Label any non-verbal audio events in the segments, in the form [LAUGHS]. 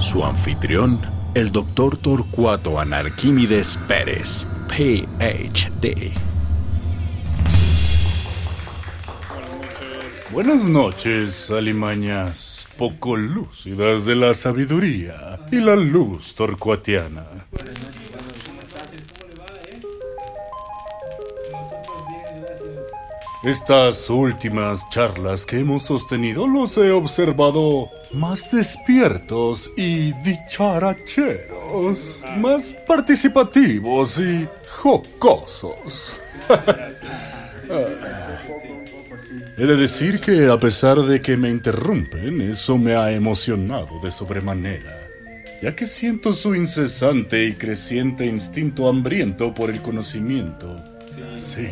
Su anfitrión, el doctor Torcuato Anarquímedes Pérez, PhD. Buenas noches, alimañas poco lúcidas de la sabiduría y la luz torcuatiana. Estas últimas charlas que hemos sostenido los he observado más despiertos y dicharacheros, más participativos y jocosos. [LAUGHS] He de decir que a pesar de que me interrumpen, eso me ha emocionado de sobremanera, ya que siento su incesante y creciente instinto hambriento por el conocimiento. Sí,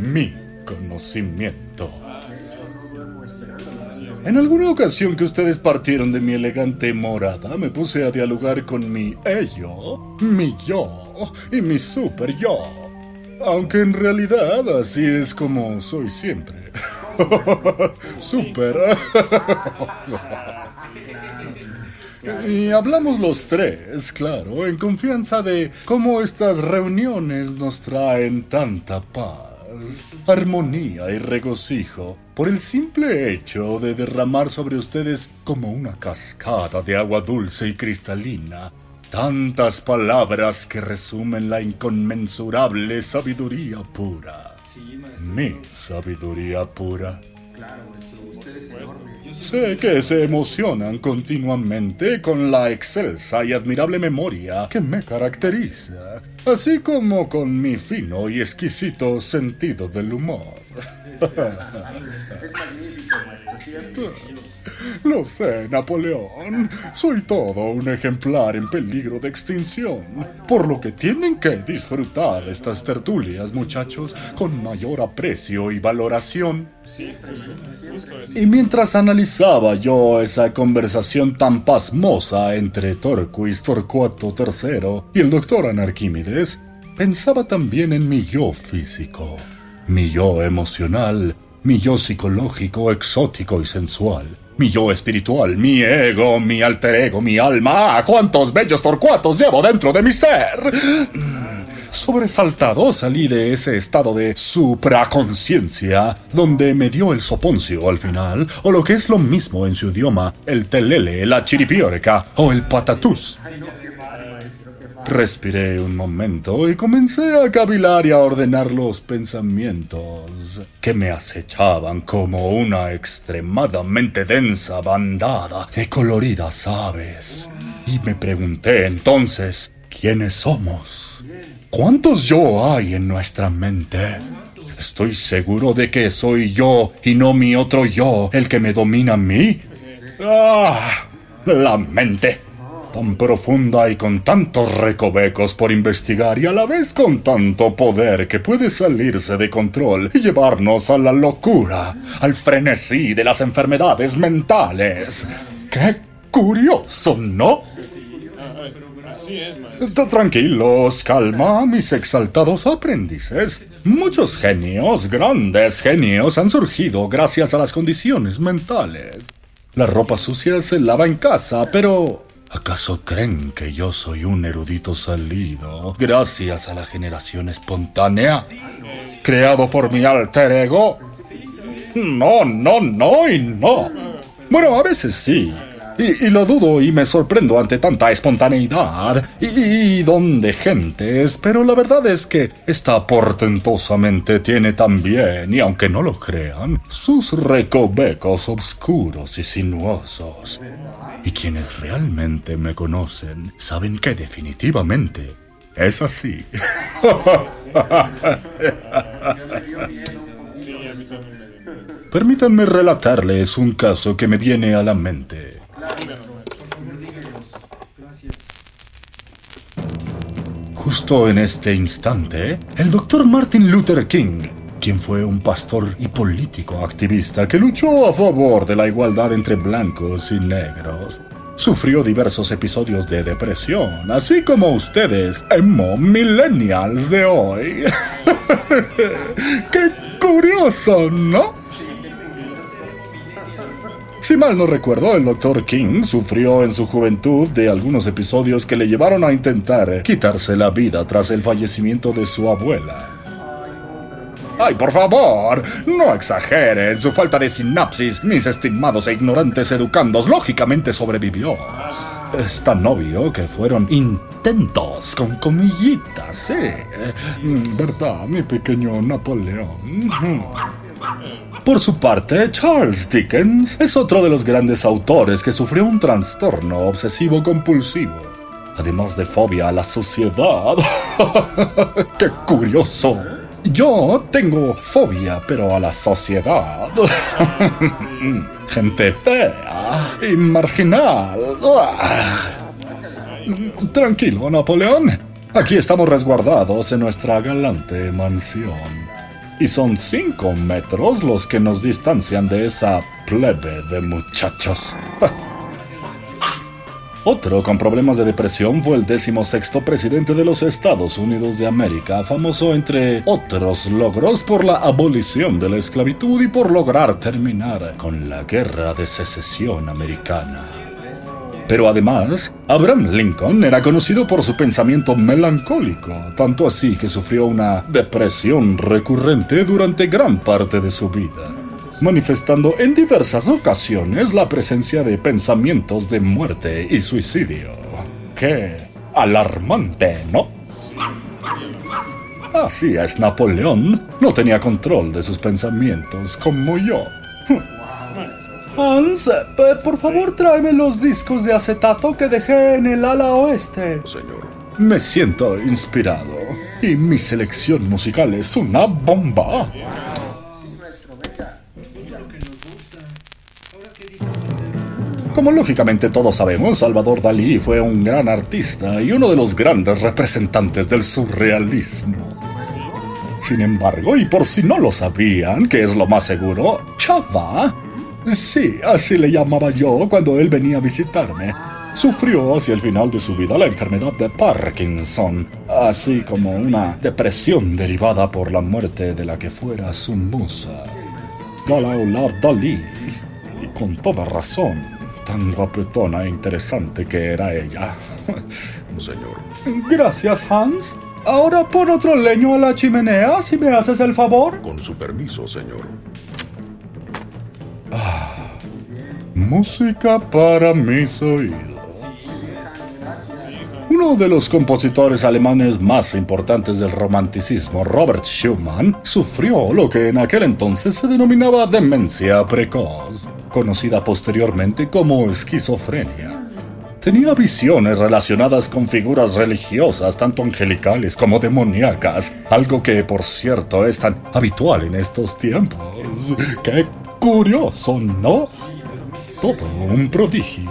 mi conocimiento. En alguna ocasión que ustedes partieron de mi elegante morada, me puse a dialogar con mi ello, mi yo y mi super yo. Aunque en realidad así es como soy siempre. [LAUGHS] super. [LAUGHS] Y hablamos los tres, claro, en confianza de cómo estas reuniones nos traen tanta paz armonía y regocijo por el simple hecho de derramar sobre ustedes como una cascada de agua dulce y cristalina. Tantas palabras que resumen la inconmensurable sabiduría pura. Mi sabiduría pura. Sé que se emocionan continuamente con la excelsa y admirable memoria que me caracteriza, así como con mi fino y exquisito sentido del humor. Es magnífico, maestro. Lo sé, Napoleón. Soy todo un ejemplar en peligro de extinción. Por lo que tienen que disfrutar estas tertulias, muchachos, con mayor aprecio y valoración. Y mientras analizaba yo esa conversación tan pasmosa entre Torquis Torcuato III y el doctor Anarquímedes, pensaba también en mi yo físico, mi yo emocional, mi yo psicológico, exótico y sensual mi yo espiritual, mi ego, mi alter ego, mi alma. ¡Ah, ¡Cuántos bellos torcuatos llevo dentro de mi ser! Sobresaltado salí de ese estado de supraconciencia, donde me dio el soponcio al final, o lo que es lo mismo en su idioma, el telele, la chiripiorca o el patatús. Respiré un momento y comencé a cavilar y a ordenar los pensamientos que me acechaban como una extremadamente densa bandada de coloridas aves. Y me pregunté entonces, ¿quiénes somos? ¿Cuántos yo hay en nuestra mente? Estoy seguro de que soy yo y no mi otro yo el que me domina a mí. ¡Ah! La mente tan profunda y con tantos recovecos por investigar y a la vez con tanto poder que puede salirse de control y llevarnos a la locura, al frenesí de las enfermedades mentales. ¡Qué curioso, ¿no? Tranquilos, calma, mis exaltados aprendices. Muchos genios, grandes genios, han surgido gracias a las condiciones mentales. La ropa sucia se lava en casa, pero ¿Acaso creen que yo soy un erudito salido gracias a la generación espontánea? ¿Creado por mi alter ego? No, no, no y no. Bueno, a veces sí. Y, lo dudo y me sorprendo ante tanta espontaneidad y, y, don de gentes, pero la verdad es que esta portentosamente tiene también, y aunque no lo crean, sus recovecos oscuros y sinuosos. Y quienes realmente me conocen saben que definitivamente es así. [LAUGHS] Permítanme relatarles un caso que me viene a la mente. Justo en este instante, el doctor Martin Luther King, quien fue un pastor y político activista que luchó a favor de la igualdad entre blancos y negros, sufrió diversos episodios de depresión, así como ustedes, emo millennials de hoy. [LAUGHS] ¡Qué curioso, ¿no? Si mal no recuerdo, el Dr. King sufrió en su juventud de algunos episodios que le llevaron a intentar quitarse la vida tras el fallecimiento de su abuela. ¡Ay, por favor! No exageren su falta de sinapsis, mis estimados e ignorantes educandos. Lógicamente sobrevivió. Es tan obvio que fueron intentos con comillitas, sí. ¿Verdad, mi pequeño Napoleón? Por su parte, Charles Dickens es otro de los grandes autores que sufrió un trastorno obsesivo compulsivo, además de fobia a la sociedad. [LAUGHS] ¡Qué curioso! Yo tengo fobia, pero a la sociedad. [LAUGHS] Gente fea y marginal. Tranquilo, Napoleón. Aquí estamos resguardados en nuestra galante mansión y son cinco metros los que nos distancian de esa plebe de muchachos. [LAUGHS] Otro con problemas de depresión fue el décimo sexto presidente de los Estados Unidos de América, famoso entre otros logros por la abolición de la esclavitud y por lograr terminar con la guerra de secesión americana. Pero además, Abraham Lincoln era conocido por su pensamiento melancólico, tanto así que sufrió una depresión recurrente durante gran parte de su vida, manifestando en diversas ocasiones la presencia de pensamientos de muerte y suicidio. ¡Qué alarmante, ¿no? Así es, Napoleón no tenía control de sus pensamientos como yo. Hans, por favor tráeme los discos de acetato que dejé en el ala oeste. Señor. Me siento inspirado y mi selección musical es una bomba. Como lógicamente todos sabemos, Salvador Dalí fue un gran artista y uno de los grandes representantes del surrealismo. Sin embargo, y por si no lo sabían, que es lo más seguro, Chava Sí, así le llamaba yo cuando él venía a visitarme. Sufrió hacia el final de su vida la enfermedad de Parkinson, así como una depresión derivada por la muerte de la que fuera su musa, Galaulard Dalí. Y con toda razón, tan guapetona e interesante que era ella. [LAUGHS] Señor. Gracias, Hans. Ahora pon otro leño a la chimenea, si me haces el favor. Con su permiso, señor. Música para mis oídos. Uno de los compositores alemanes más importantes del romanticismo, Robert Schumann, sufrió lo que en aquel entonces se denominaba demencia precoz, conocida posteriormente como esquizofrenia. Tenía visiones relacionadas con figuras religiosas, tanto angelicales como demoníacas, algo que, por cierto, es tan habitual en estos tiempos. ¡Qué curioso, ¿no? todo un prodigio.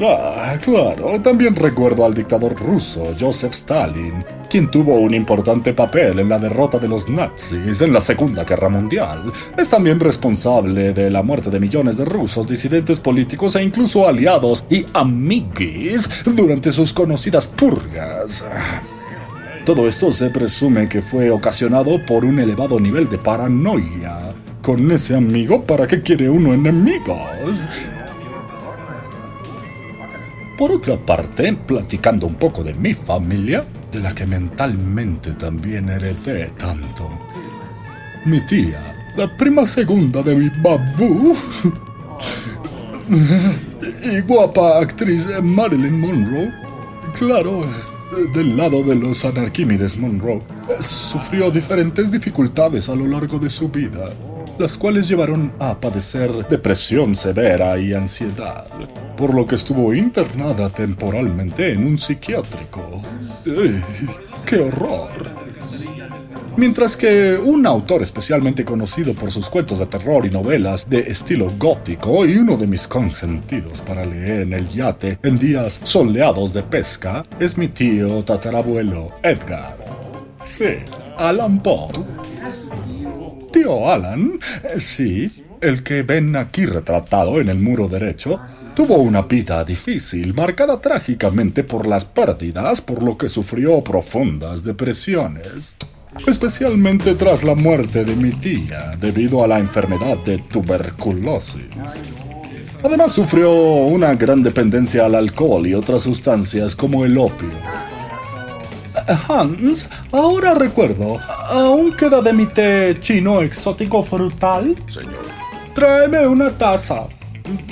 Ah, claro, también recuerdo al dictador ruso Joseph Stalin, quien tuvo un importante papel en la derrota de los nazis en la Segunda Guerra Mundial. Es también responsable de la muerte de millones de rusos, disidentes políticos e incluso aliados y amiguis durante sus conocidas purgas. Todo esto se presume que fue ocasionado por un elevado nivel de paranoia con ese amigo, ¿para qué quiere uno enemigos? Por otra parte, platicando un poco de mi familia, de la que mentalmente también heredé tanto. Mi tía, la prima segunda de mi babú, [LAUGHS] y guapa actriz Marilyn Monroe, claro, del lado de los anarquímides Monroe, sufrió diferentes dificultades a lo largo de su vida, las cuales llevaron a padecer depresión severa y ansiedad, por lo que estuvo internada temporalmente en un psiquiátrico. ¡Ey, ¡Qué horror! Mientras que un autor especialmente conocido por sus cuentos de terror y novelas de estilo gótico y uno de mis consentidos para leer en el yate en días soleados de pesca es mi tío tatarabuelo Edgar. Sí, Alan Poe. Tío Alan, eh, sí, el que ven aquí retratado en el muro derecho, tuvo una vida difícil, marcada trágicamente por las pérdidas, por lo que sufrió profundas depresiones especialmente tras la muerte de mi tía debido a la enfermedad de tuberculosis. Además sufrió una gran dependencia al alcohol y otras sustancias como el opio. Hans, ahora recuerdo, ¿aún queda de mi té chino exótico frutal? Señor, Tráeme una taza.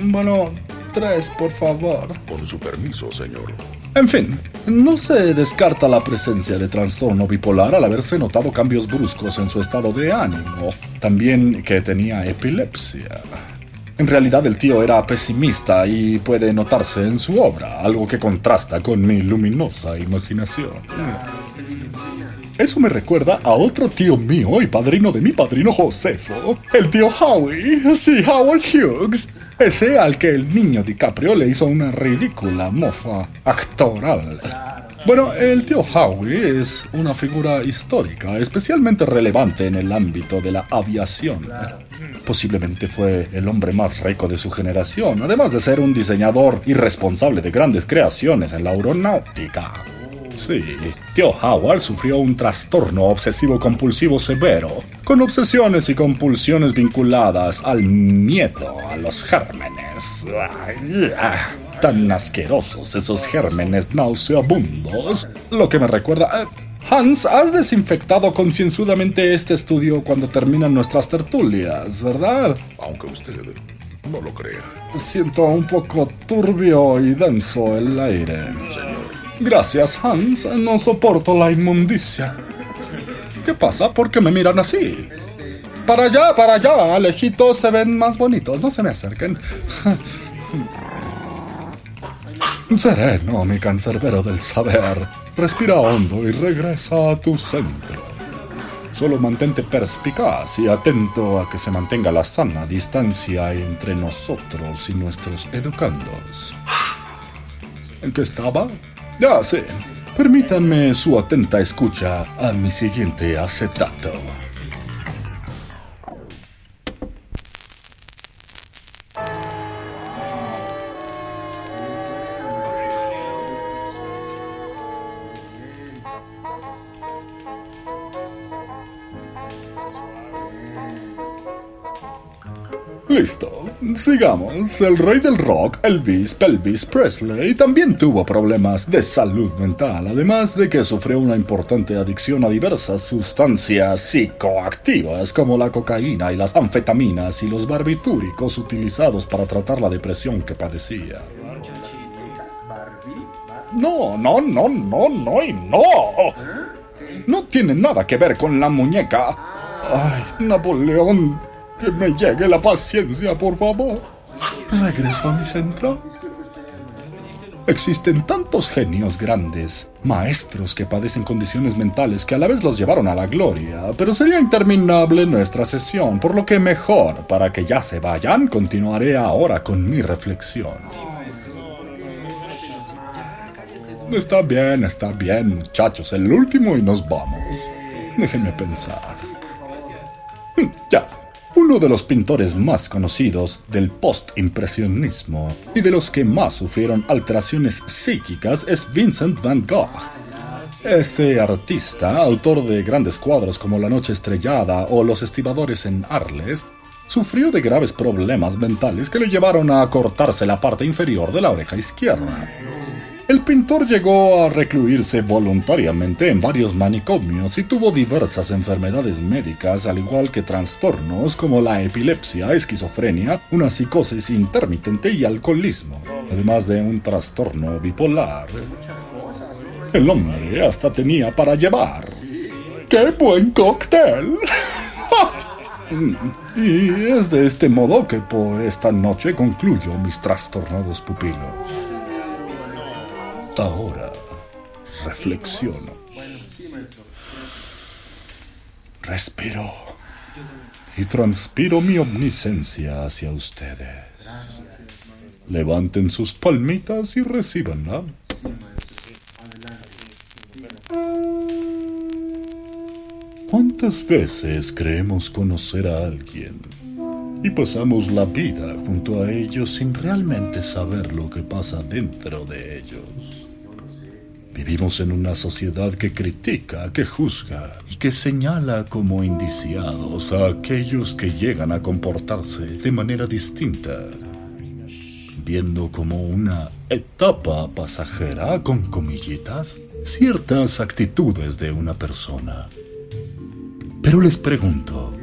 Bueno, tres, por favor. con su permiso, señor. En fin, no se descarta la presencia de trastorno bipolar al haberse notado cambios bruscos en su estado de ánimo. También que tenía epilepsia. En realidad el tío era pesimista y puede notarse en su obra, algo que contrasta con mi luminosa imaginación. Eso me recuerda a otro tío mío y padrino de mi padrino Josefo, el tío Howie, sí, Howard Hughes, ese al que el niño DiCaprio le hizo una ridícula mofa actoral. Bueno, el tío Howie es una figura histórica, especialmente relevante en el ámbito de la aviación. Posiblemente fue el hombre más rico de su generación, además de ser un diseñador y responsable de grandes creaciones en la aeronáutica. Sí, tío Howard sufrió un trastorno obsesivo compulsivo severo, con obsesiones y compulsiones vinculadas al miedo a los gérmenes. Ah, tan asquerosos esos gérmenes nauseabundos. Lo que me recuerda... eh, Hans, has desinfectado concienzudamente este estudio cuando terminan nuestras tertulias, ¿verdad? Aunque usted no lo crea. Siento un poco turbio y denso el aire. Gracias, Hans. No soporto la inmundicia. ¿Qué pasa? ¿Por qué me miran así? Para allá, para allá. Lejitos se ven más bonitos. No se me acerquen. [LAUGHS] Sereno, mi cancerbero del saber. Respira hondo y regresa a tu centro. Solo mantente perspicaz y atento a que se mantenga la sana distancia entre nosotros y nuestros educandos. ¿En qué estaba? Ya sé. Permítanme su atenta escucha a mi siguiente acetato. Listo, sigamos. El rey del rock, Elvis Pelvis Presley, también tuvo problemas de salud mental, además de que sufrió una importante adicción a diversas sustancias psicoactivas como la cocaína y las anfetaminas y los barbitúricos utilizados para tratar la depresión que padecía. No, no, no, no, no y no. No tiene nada que ver con la muñeca. Ay, Napoleón, que me llegue la paciencia, por favor. Regreso a mi centro. Existen tantos genios grandes, maestros que padecen condiciones mentales que a la vez los llevaron a la gloria, pero sería interminable nuestra sesión, por lo que mejor, para que ya se vayan, continuaré ahora con mi reflexión. Está bien, está bien, muchachos, el último y nos vamos. Déjenme pensar. Ya. Uno de los pintores más conocidos del postimpresionismo y de los que más sufrieron alteraciones psíquicas es Vincent van Gogh. Este artista, autor de grandes cuadros como La Noche Estrellada o Los Estibadores en Arles, sufrió de graves problemas mentales que le llevaron a cortarse la parte inferior de la oreja izquierda. El pintor llegó a recluirse voluntariamente en varios manicomios y tuvo diversas enfermedades médicas, al igual que trastornos como la epilepsia, esquizofrenia, una psicosis intermitente y alcoholismo, además de un trastorno bipolar. El hombre hasta tenía para llevar. ¡Qué buen cóctel! [LAUGHS] y es de este modo que por esta noche concluyo mis trastornados pupilos. Ahora reflexiono. Respiro. Y transpiro mi omniscencia hacia ustedes. Levanten sus palmitas y recíbanla. ¿Cuántas veces creemos conocer a alguien y pasamos la vida junto a ellos sin realmente saber lo que pasa dentro de ellos? Vivimos en una sociedad que critica, que juzga y que señala como indiciados a aquellos que llegan a comportarse de manera distinta, viendo como una etapa pasajera con comillitas ciertas actitudes de una persona. Pero les pregunto,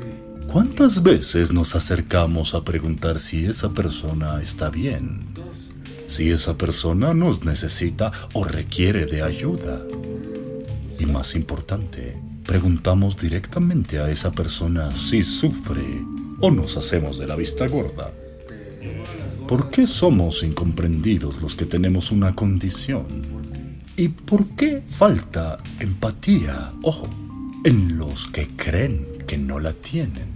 ¿cuántas veces nos acercamos a preguntar si esa persona está bien? si esa persona nos necesita o requiere de ayuda. Y más importante, preguntamos directamente a esa persona si sufre o nos hacemos de la vista gorda. ¿Por qué somos incomprendidos los que tenemos una condición? ¿Y por qué falta empatía, ojo, en los que creen que no la tienen?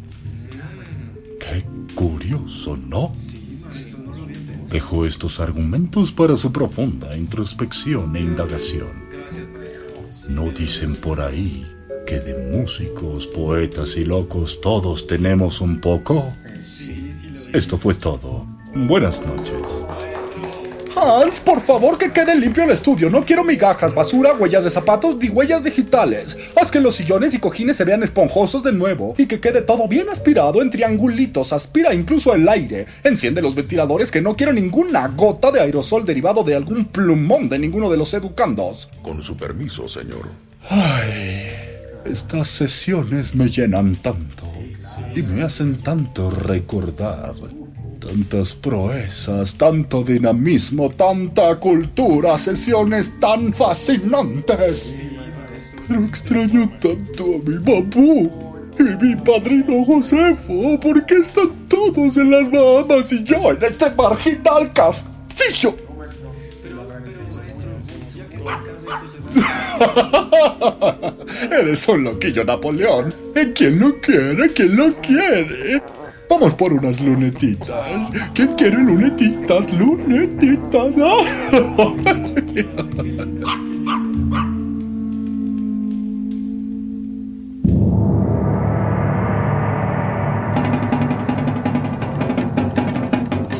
Qué curioso, ¿no? Dejo estos argumentos para su profunda introspección e indagación. ¿No dicen por ahí que de músicos, poetas y locos todos tenemos un poco? Esto fue todo. Buenas noches. Hans, por favor que quede limpio el estudio. No quiero migajas, basura, huellas de zapatos ni huellas digitales. Haz que los sillones y cojines se vean esponjosos de nuevo y que quede todo bien aspirado en triangulitos. Aspira incluso el aire. Enciende los ventiladores que no quiero ninguna gota de aerosol derivado de algún plumón de ninguno de los educandos. Con su permiso, señor. Ay, estas sesiones me llenan tanto y me hacen tanto recordar Tantas proezas, tanto dinamismo, tanta cultura, sesiones tan fascinantes. Pero extraño tanto a mi babú y mi padrino Josefo. ¿Por qué están todos en las Bahamas y yo en este marginal castillo? [LAUGHS] Eres un loquillo Napoleón. ¿Quién lo quiere? ¿Quién lo quiere? Vamos por unas lunetitas. ¿Quién quiere lunetitas? Lunetitas. [LAUGHS]